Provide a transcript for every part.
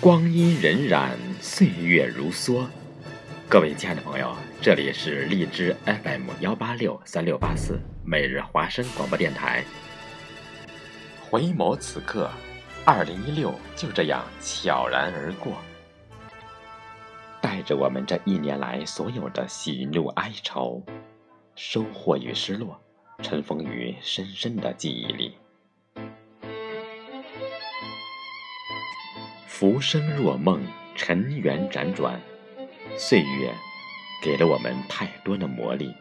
光阴荏苒，岁月如梭。各位亲爱的朋友，这里是荔枝 FM 幺八六三六八四每日华声广播电台。回眸此刻，二零一六就这样悄然而过，带着我们这一年来所有的喜怒哀愁、收获与失落，尘封于深深的记忆里。浮生若梦，尘缘辗转，岁月给了我们太多的磨砺。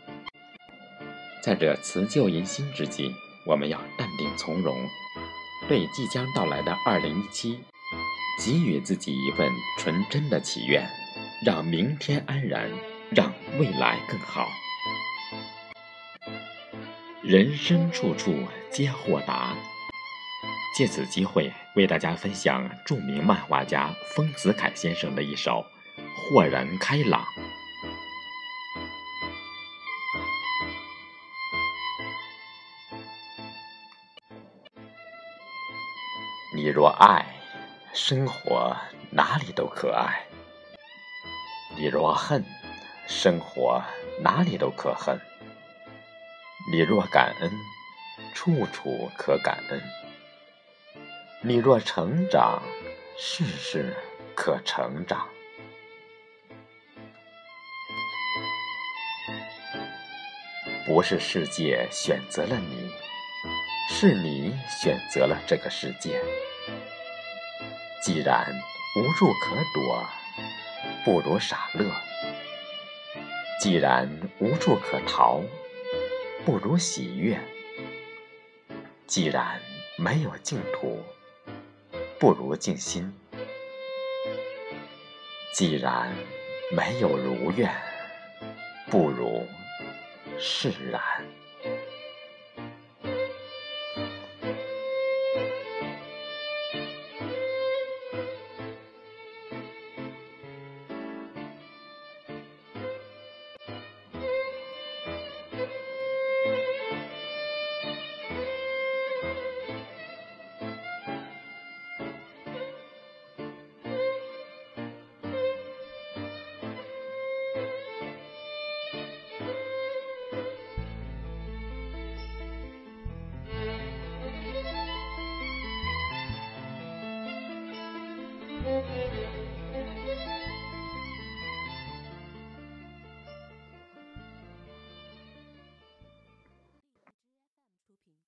在这辞旧迎新之际，我们要淡定从容，对即将到来的二零一七，给予自己一份纯真的祈愿，让明天安然，让未来更好。人生处处皆豁达。借此机会，为大家分享著名漫画家丰子恺先生的一首《豁然开朗》。你若爱，生活哪里都可爱；你若恨，生活哪里都可恨；你若感恩，处处可感恩。你若成长，事事可成长。不是世界选择了你，是你选择了这个世界。既然无处可躲，不如傻乐；既然无处可逃，不如喜悦；既然没有净土，不如静心。既然没有如愿，不如释然。